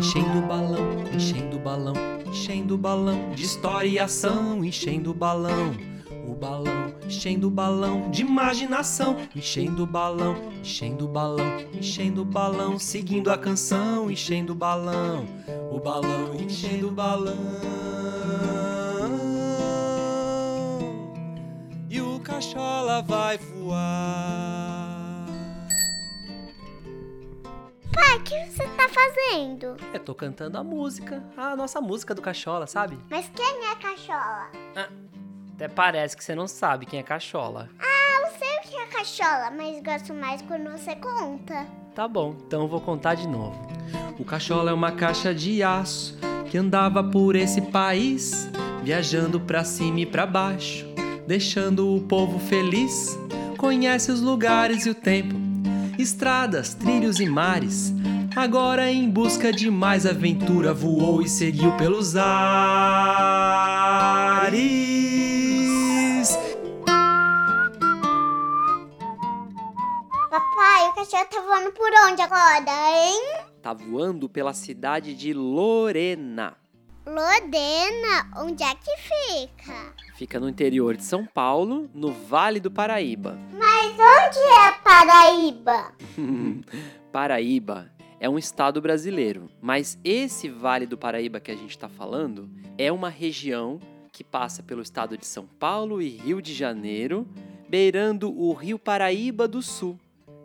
enchendo o balão, enchendo o balão, enchendo o balão de história e ação, enchendo o balão. O balão, enchendo o balão de imaginação, enchendo o balão, enchendo o balão, enchendo o balão, seguindo a canção, enchendo o balão, o balão, enchendo o balão. E o cachola vai voar. O que você tá fazendo? Eu tô cantando a música, a nossa música do cachola, sabe? Mas quem é cachola? Até parece que você não sabe quem é cachola. Ah, eu sei o que é cachola, mas gosto mais quando você conta. Tá bom, então eu vou contar de novo. O cachola é uma caixa de aço que andava por esse país, viajando pra cima e pra baixo, deixando o povo feliz. Conhece os lugares e o tempo, estradas, trilhos e mares. Agora em busca de mais aventura, voou e seguiu pelos ares. Papai, o cachorro tá voando por onde agora, hein? Tá voando pela cidade de Lorena. Lorena, onde é que fica? Fica no interior de São Paulo, no Vale do Paraíba. Mas onde é Paraíba? Paraíba é um estado brasileiro, mas esse Vale do Paraíba que a gente está falando é uma região que passa pelo estado de São Paulo e Rio de Janeiro, beirando o Rio Paraíba do Sul.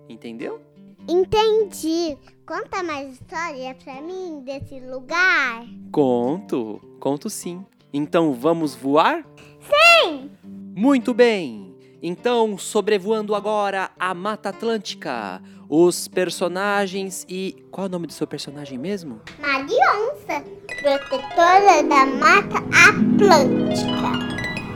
Entendeu? Entendi. Conta mais história pra mim desse lugar. Conto, conto sim. Então vamos voar? Sim! Muito bem! Então, sobrevoando agora a Mata Atlântica, os personagens e. Qual é o nome do seu personagem mesmo? Marionça, protetora da Mata Atlântica.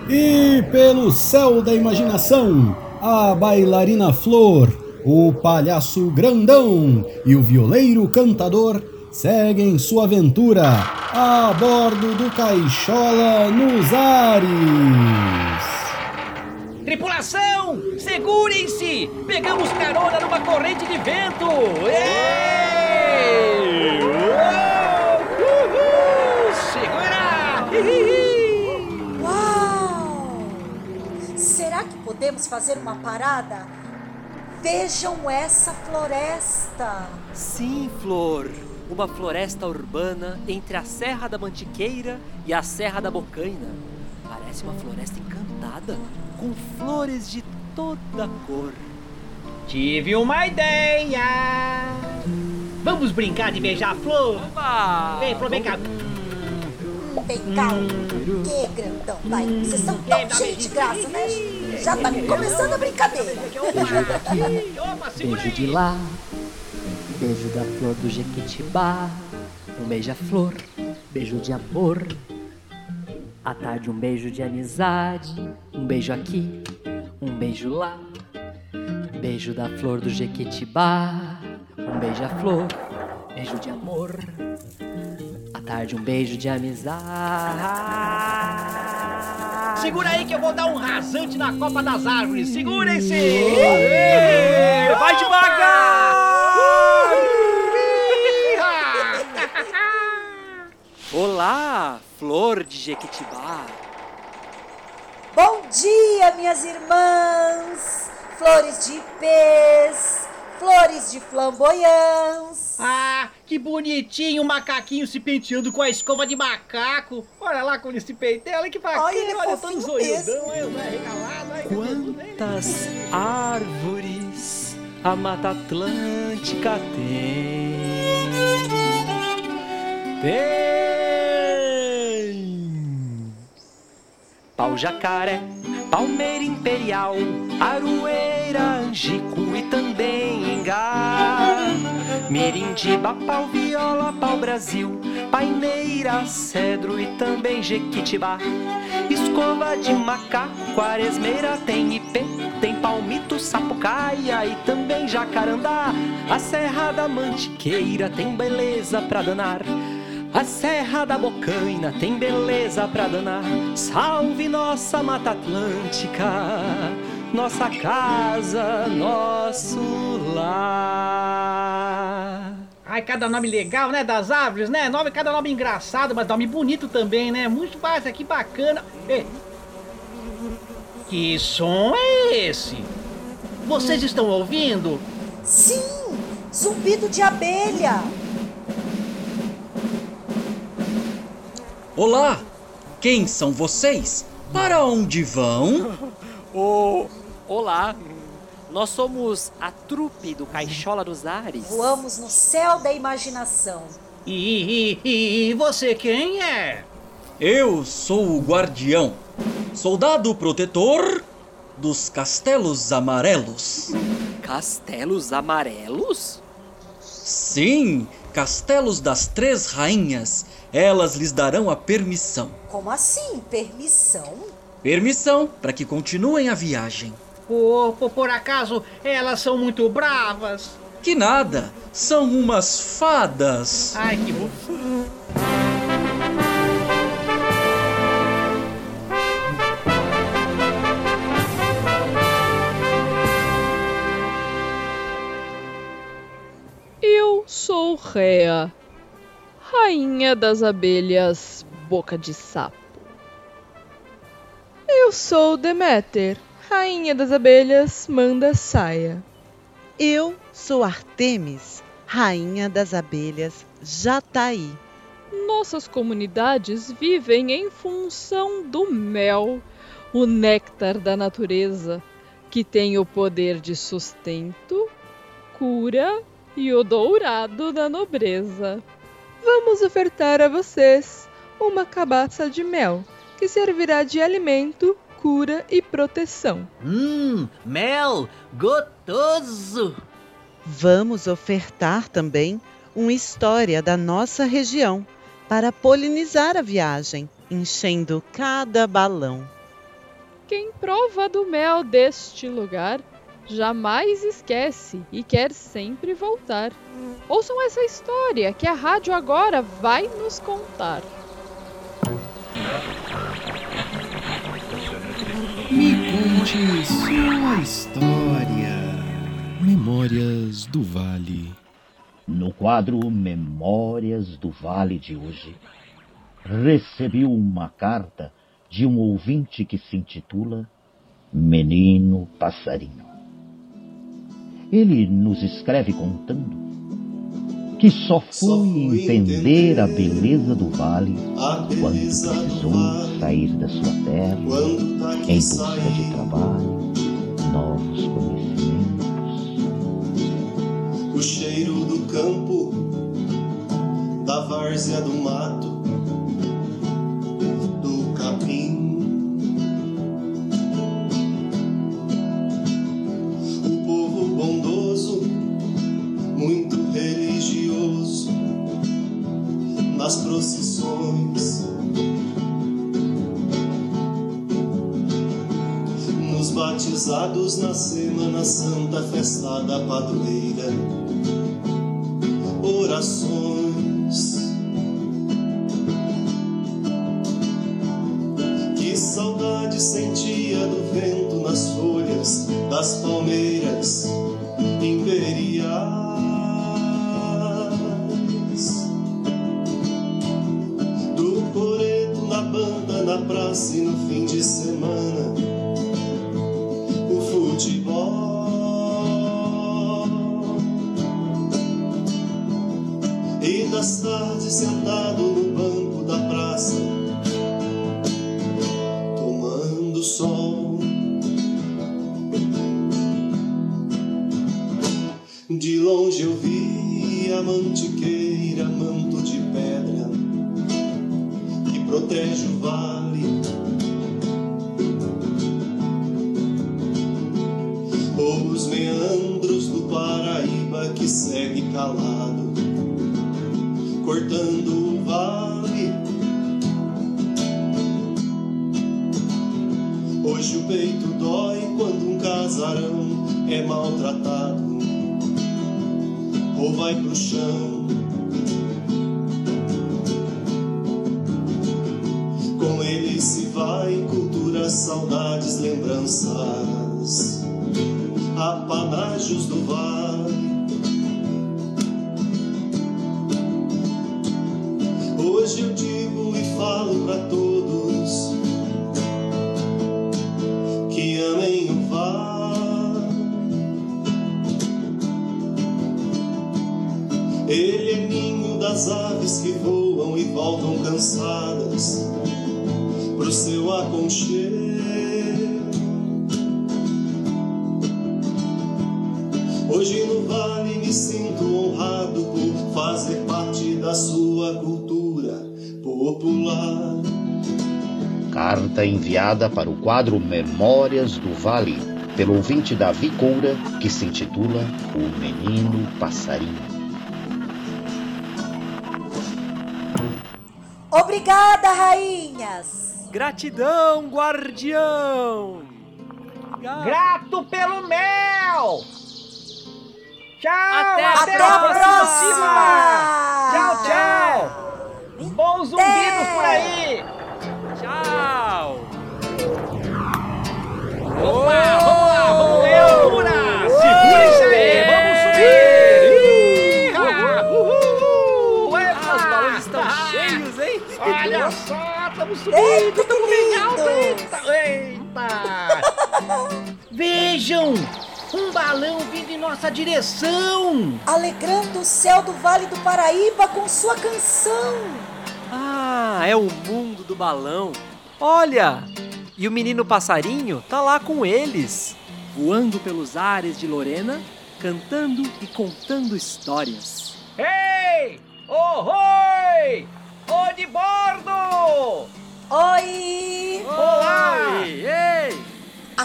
E pelo céu da imaginação, a bailarina Flor, o palhaço grandão e o violeiro cantador seguem sua aventura a bordo do Caixola nos ares. Tripulação, segurem-se! Pegamos carona numa corrente de vento! Ei! Uhul! Segura! Uau! Será que podemos fazer uma parada? Vejam essa floresta! Sim, Flor! Uma floresta urbana entre a Serra da Mantiqueira e a Serra da Bocaina. Parece uma floresta encantada, com flores de toda cor. Tive uma ideia! Vamos brincar de beijar a flor? Opa! Vem, Flor, vem cá. Vem cá, que grandão, vai. Vocês são tão cheios de graça, né? Já tá começando a brincadeira. Beijo de lá, beijo da flor do Jequitibá, um beija-flor, beijo de amor. À tarde um beijo de amizade, um beijo aqui, um beijo lá. Beijo da flor do Jequitibá, um beija-flor, beijo de amor. Tarde um beijo de amizade. Segura aí que eu vou dar um rasante na copa das árvores. Segurem-se! Vai devagar! Olá, Flor de Jequitibá. Bom dia, minhas irmãs! Flores de ipês, flores de flamboyãs. Ah, que bonitinho o macaquinho se penteando com a escova de macaco. Olha lá como ele se penteia, olha que bacana. Olha, ele é olha todo zoiudão, olha regalado. olha. Quantas árvores a Mata Atlântica tem? Tem! Pau jacaré, palmeira imperial, aroeira, angico e também engá. Mirindiba, pau viola, pau Brasil, paineira, cedro e também jequitibá. Escova de macaco, quaresmeira, tem ipê, tem palmito, sapucaia e também jacarandá. A Serra da Mantiqueira tem beleza pra danar. A Serra da Bocaina tem beleza pra danar. Salve nossa Mata Atlântica, nossa casa, nosso lar. Ai, cada nome legal, né? Das árvores, né? Nome, cada nome engraçado, mas nome bonito também, né? Muito mais, que bacana. Ei. Que som é esse? Vocês estão ouvindo? Sim, zumbido de abelha. Olá, quem são vocês? Para onde vão? Oh, olá, nós somos a trupe do Caixola dos Ares. Voamos no céu da imaginação. E, e, e você quem é? Eu sou o guardião, soldado protetor dos castelos amarelos. Castelos amarelos? Sim, castelos das três rainhas. Elas lhes darão a permissão. Como assim, permissão? Permissão para que continuem a viagem. Por, por, por acaso elas são muito bravas? Que nada, são umas fadas. Ai, que bom. Eu sou Rea, rainha das abelhas boca de sapo. Eu sou Deméter, rainha das abelhas manda saia. Eu sou Artemis, rainha das abelhas Jataí. Nossas comunidades vivem em função do mel, o néctar da natureza, que tem o poder de sustento, cura e o dourado da nobreza. Vamos ofertar a vocês uma cabaça de mel, que servirá de alimento, cura e proteção. Hum, mel, gostoso! Vamos ofertar também uma história da nossa região para polinizar a viagem, enchendo cada balão. Quem prova do mel deste lugar jamais esquece e quer sempre voltar. Ouçam essa história que a rádio agora vai nos contar. Me conte sua história. Memórias do Vale. No quadro Memórias do Vale de hoje, recebi uma carta de um ouvinte que se intitula Menino Passarinho. Ele nos escreve contando que só foi entender a beleza do vale quando precisou sair da sua terra em busca de trabalho, novos conhecimentos. O cheiro do campo, da várzea do mato, nas procissões. Nos batizados na Semana Santa, festa da padroeira, orações. Que saudade sentia do vento nas folhas das palmeiras imperiais. De longe eu vi a mantiqueira, manto de pedra, que protege o vale. Os meandros do Paraíba que segue calado, cortando o vale. Hoje o peito dói quando um casarão é maltratado ou vai pro chão. Com ele se vai cultura, saudades, lembranças, apanágios do vale. Ele é ninho das aves que voam e voltam cansadas pro seu aconchego. Hoje no vale me sinto honrado por fazer parte da sua cultura popular. Carta enviada para o quadro Memórias do Vale, pelo ouvinte Davi Coura, que se intitula O Menino Passarinho. Obrigada, rainhas! Gratidão, guardião! Grato pelo mel! Tchau! Até, Até a a próxima! Tchau, tchau! Bons zumbidos por aí! Tchau! Vamos Olha só, estamos subindo, estamos bem alto! Eita! Eita! Vejam! Um balão vindo em nossa direção! Alegrando o céu do Vale do Paraíba com sua canção. Ah, é o mundo do balão. Olha! E o menino passarinho tá lá com eles, voando pelos ares de Lorena, cantando e contando histórias. Ei! Ohoi!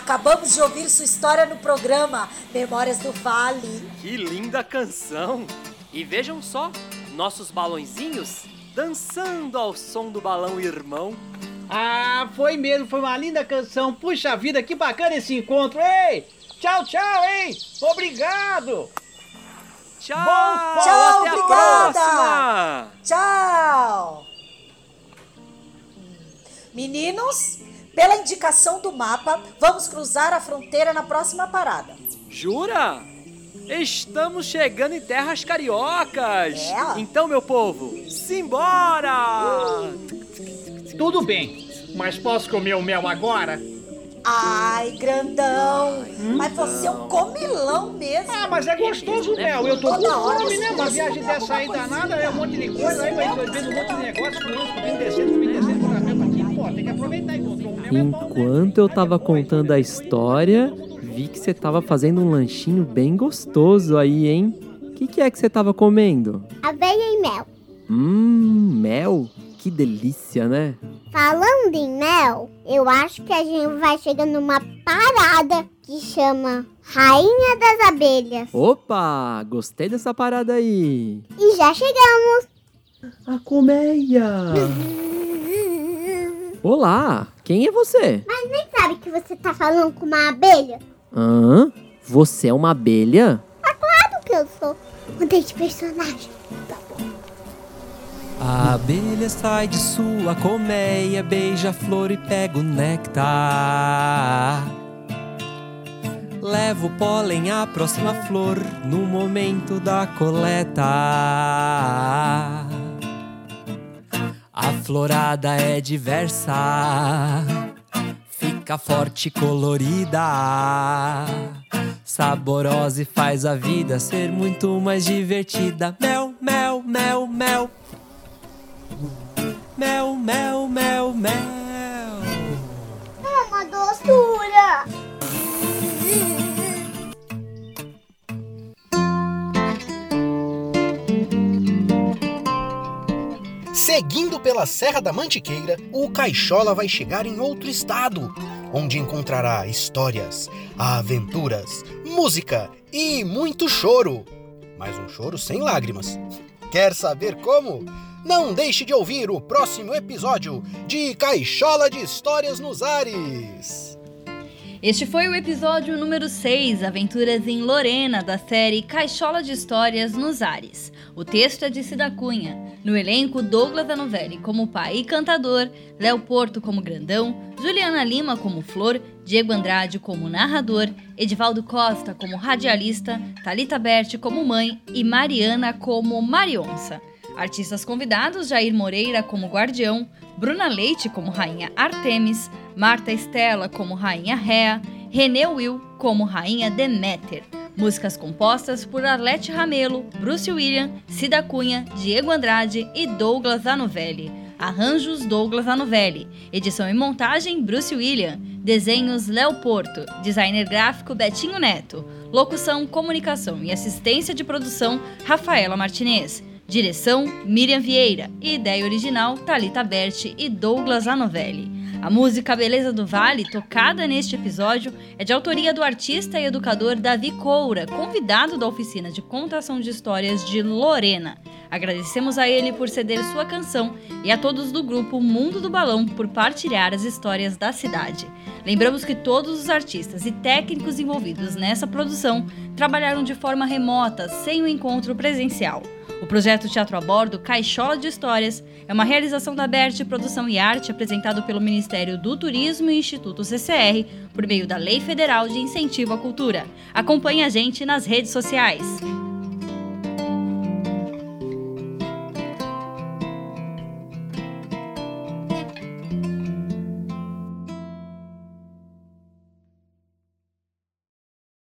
Acabamos de ouvir sua história no programa Memórias do Vale. Que linda canção! E vejam só, nossos balõezinhos dançando ao som do balão irmão. Ah, foi mesmo, foi uma linda canção. Puxa vida, que bacana esse encontro. Ei! Tchau, tchau, hein? Obrigado! Tchau! Bom, tchau, até a obrigada! próxima! Tchau! Meninos, pela indicação do mapa, vamos cruzar a fronteira na próxima parada. Jura? Estamos chegando em terras cariocas! É. Então, meu povo, simbora! Tudo bem, mas posso comer o mel agora? Ai, grandão! Mas você é um comilão mesmo. Ah, mas é gostoso o mel. Eu tô com fome, né? Uma viagem dessa aí danada, é um monte de coisa, aí vai vendo um monte de negócio, subindo, subindo, descendo, Enquanto eu tava contando a história, vi que você tava fazendo um lanchinho bem gostoso aí, hein? O que, que é que você tava comendo? Aveia e mel. Hum, mel? Que delícia, né? Falando em mel, eu acho que a gente vai chegar numa parada que chama Rainha das Abelhas. Opa, gostei dessa parada aí. E já chegamos. A colmeia. Olá, quem é você? Mas nem sabe que você tá falando com uma abelha? Hã? Você é uma abelha? Claro que eu sou. Mudei de personagem. A abelha sai de sua colmeia, beija a flor e pega o néctar. Leva o pólen à próxima flor no momento da coleta. A florada é diversa, fica forte e colorida. Saborosa e faz a vida ser muito mais divertida. Mel, mel, mel, mel. Mel, mel. Seguindo pela Serra da Mantiqueira, o Caixola vai chegar em outro estado, onde encontrará histórias, aventuras, música e muito choro. Mas um choro sem lágrimas. Quer saber como? Não deixe de ouvir o próximo episódio de Caixola de Histórias nos Ares. Este foi o episódio número 6, Aventuras em Lorena, da série Caixola de Histórias nos Ares. O texto é de Cida Cunha. No elenco, Douglas Anovelli como pai e cantador, Léo Porto como grandão, Juliana Lima como flor, Diego Andrade como narrador, Edivaldo Costa como radialista, Talita Berti como mãe e Mariana como Marionça. Artistas convidados: Jair Moreira como guardião, Bruna Leite como rainha Artemis, Marta Estela como rainha Rea, Renê Will como rainha Deméter. Músicas compostas por Arlete Ramelo, Bruce William, Cida Cunha, Diego Andrade e Douglas Anovelli. Arranjos Douglas Anovelli. Edição e montagem Bruce William. Desenhos Léo Porto. Designer gráfico Betinho Neto. Locução, comunicação e assistência de produção Rafaela Martinez. Direção Miriam Vieira. E ideia original Talita Berti e Douglas Anovelli. A música Beleza do Vale, tocada neste episódio, é de autoria do artista e educador Davi Coura, convidado da oficina de contação de histórias de Lorena. Agradecemos a ele por ceder sua canção e a todos do grupo Mundo do Balão por partilhar as histórias da cidade. Lembramos que todos os artistas e técnicos envolvidos nessa produção trabalharam de forma remota, sem o encontro presencial. O projeto Teatro a Bordo Caixola de Histórias é uma realização da BERT Produção e Arte apresentado pelo Ministério do Turismo e Instituto CCR por meio da Lei Federal de Incentivo à Cultura. Acompanhe a gente nas redes sociais.